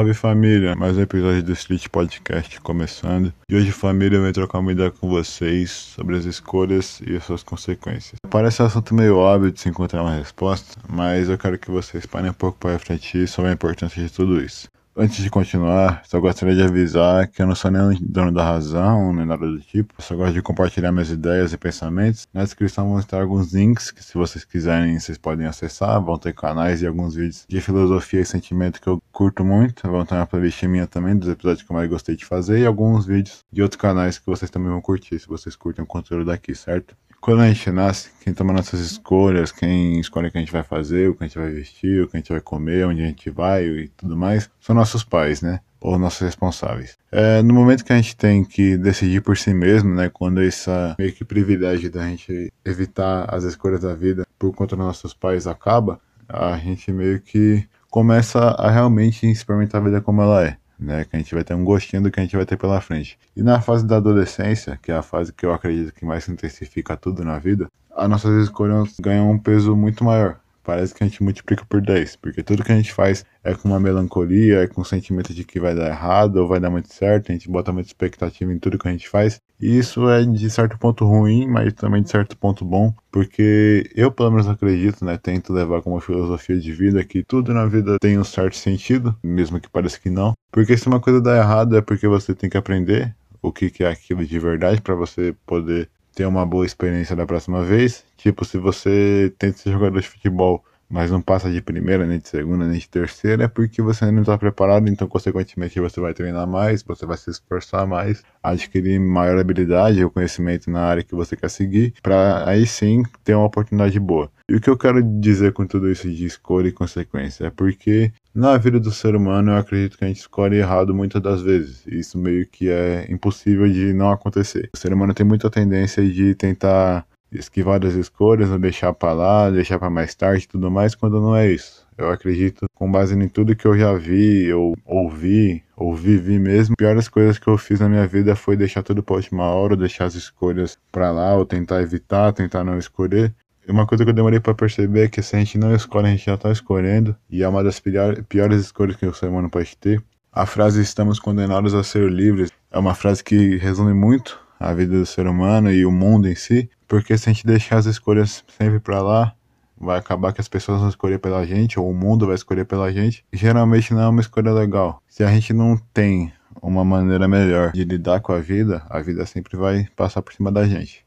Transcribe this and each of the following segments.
Salve família, mais um episódio do Street Podcast começando. E hoje, família, eu trocar uma ideia com vocês sobre as escolhas e as suas consequências. Parece um assunto meio óbvio de se encontrar uma resposta, mas eu quero que vocês parem um pouco para refletir sobre a importância de tudo isso. Antes de continuar, só gostaria de avisar que eu não sou nem dono da razão, nem nada do tipo. Eu só gosto de compartilhar minhas ideias e pensamentos. Na descrição vão estar alguns links que, se vocês quiserem, vocês podem acessar. Vão ter canais e alguns vídeos de filosofia e sentimento que eu curto muito. Vão ter uma playlist minha também, dos episódios que eu mais gostei de fazer. E alguns vídeos de outros canais que vocês também vão curtir, se vocês curtem o conteúdo daqui, certo? Quando a gente nasce, quem toma nossas escolhas, quem escolhe o que a gente vai fazer, o que a gente vai vestir, o que a gente vai comer, onde a gente vai e tudo mais, são nossos pais, né? Ou nossos responsáveis. É, no momento que a gente tem que decidir por si mesmo, né? Quando essa meio que privilégio da gente evitar as escolhas da vida por conta dos nossos pais acaba, a gente meio que começa a realmente experimentar a vida como ela é né? Que a gente vai ter um gostinho do que a gente vai ter pela frente. E na fase da adolescência, que é a fase que eu acredito que mais intensifica tudo na vida, as nossas escolhas ganham um peso muito maior parece que a gente multiplica por 10, porque tudo que a gente faz é com uma melancolia, é com o sentimento de que vai dar errado ou vai dar muito certo, a gente bota muita expectativa em tudo que a gente faz, e isso é de certo ponto ruim, mas também de certo ponto bom, porque eu pelo menos acredito, né, tento levar como filosofia de vida que tudo na vida tem um certo sentido, mesmo que pareça que não, porque se uma coisa dá errado é porque você tem que aprender o que, é aquilo de verdade para você poder ter uma boa experiência da próxima vez. Tipo, se você tenta ser jogador de futebol, mas não passa de primeira, nem de segunda, nem de terceira, é porque você não está preparado, então consequentemente você vai treinar mais, você vai se esforçar mais, adquirir maior habilidade ou conhecimento na área que você quer seguir, para aí sim ter uma oportunidade boa. E o que eu quero dizer com tudo isso de escolha e consequência é porque na vida do ser humano eu acredito que a gente escolhe errado muitas das vezes. Isso meio que é impossível de não acontecer. O ser humano tem muita tendência de tentar esquivar das escolhas, ou deixar para lá, deixar para mais tarde e tudo mais, quando não é isso. Eu acredito, com base em tudo que eu já vi, ou ouvi, ou vivi mesmo, piores coisas que eu fiz na minha vida foi deixar tudo para última hora, deixar as escolhas para lá, ou tentar evitar, tentar não escolher. Uma coisa que eu demorei para perceber é que se a gente não escolhe, a gente já tá escolhendo. E é uma das piores escolhas que o ser humano pode ter. A frase estamos condenados a ser livres é uma frase que resume muito a vida do ser humano e o mundo em si. Porque se a gente deixar as escolhas sempre para lá, vai acabar que as pessoas vão escolher pela gente, ou o mundo vai escolher pela gente. Geralmente não é uma escolha legal. Se a gente não tem uma maneira melhor de lidar com a vida, a vida sempre vai passar por cima da gente.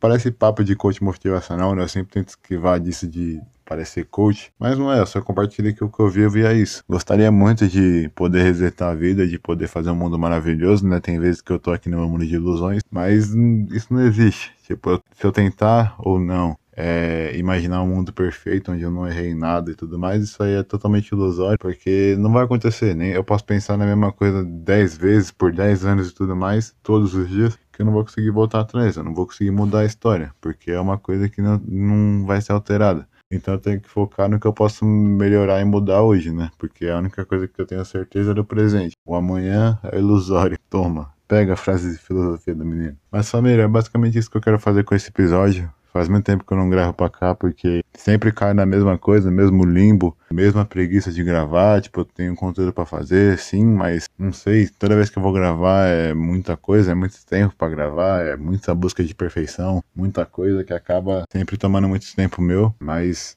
Parece papo de coach motivacional, né? Eu sempre tento esquivar disso de parecer coach, mas não é, eu só compartilhei que o que eu vi, eu via isso. Gostaria muito de poder resetar a vida, de poder fazer um mundo maravilhoso, né? Tem vezes que eu tô aqui no meu mundo de ilusões, mas isso não existe. Tipo, se eu tentar ou não é, imaginar um mundo perfeito onde eu não errei nada e tudo mais, isso aí é totalmente ilusório, porque não vai acontecer, nem eu posso pensar na mesma coisa 10 vezes por 10 anos e tudo mais, todos os dias, que eu não vou conseguir voltar atrás, eu não vou conseguir mudar a história, porque é uma coisa que não, não vai ser alterada. Então eu tenho que focar no que eu posso melhorar e mudar hoje, né? Porque a única coisa que eu tenho certeza é do presente. O amanhã é ilusório. Toma, pega a frase de filosofia do menino. Mas família, é basicamente isso que eu quero fazer com esse episódio. Faz muito tempo que eu não gravo pra cá, porque sempre cai na mesma coisa, mesmo limbo, mesma preguiça de gravar. Tipo, eu tenho conteúdo para fazer, sim, mas não sei. Toda vez que eu vou gravar é muita coisa, é muito tempo para gravar, é muita busca de perfeição, muita coisa que acaba sempre tomando muito tempo meu. Mas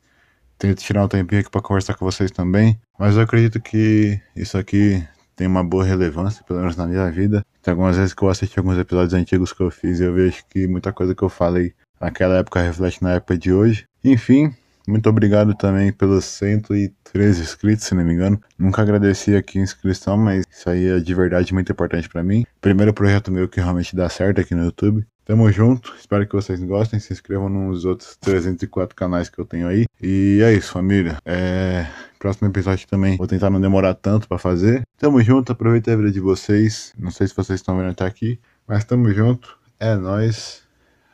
tento tirar um tempinho aqui para conversar com vocês também. Mas eu acredito que isso aqui tem uma boa relevância, pelo menos na minha vida. Tem algumas vezes que eu assisti alguns episódios antigos que eu fiz e eu vejo que muita coisa que eu falei naquela época reflete na época de hoje. Enfim, muito obrigado também pelos 113 inscritos, se não me engano. Nunca agradeci aqui a inscrição, mas isso aí é de verdade muito importante para mim. Primeiro projeto meu que realmente dá certo aqui no YouTube. Tamo junto, espero que vocês gostem. Se inscrevam nos outros 304 canais que eu tenho aí. E é isso, família. É... Próximo episódio também vou tentar não demorar tanto para fazer. Tamo junto, aproveita a vida de vocês. Não sei se vocês estão vendo até aqui, mas tamo junto. É nós.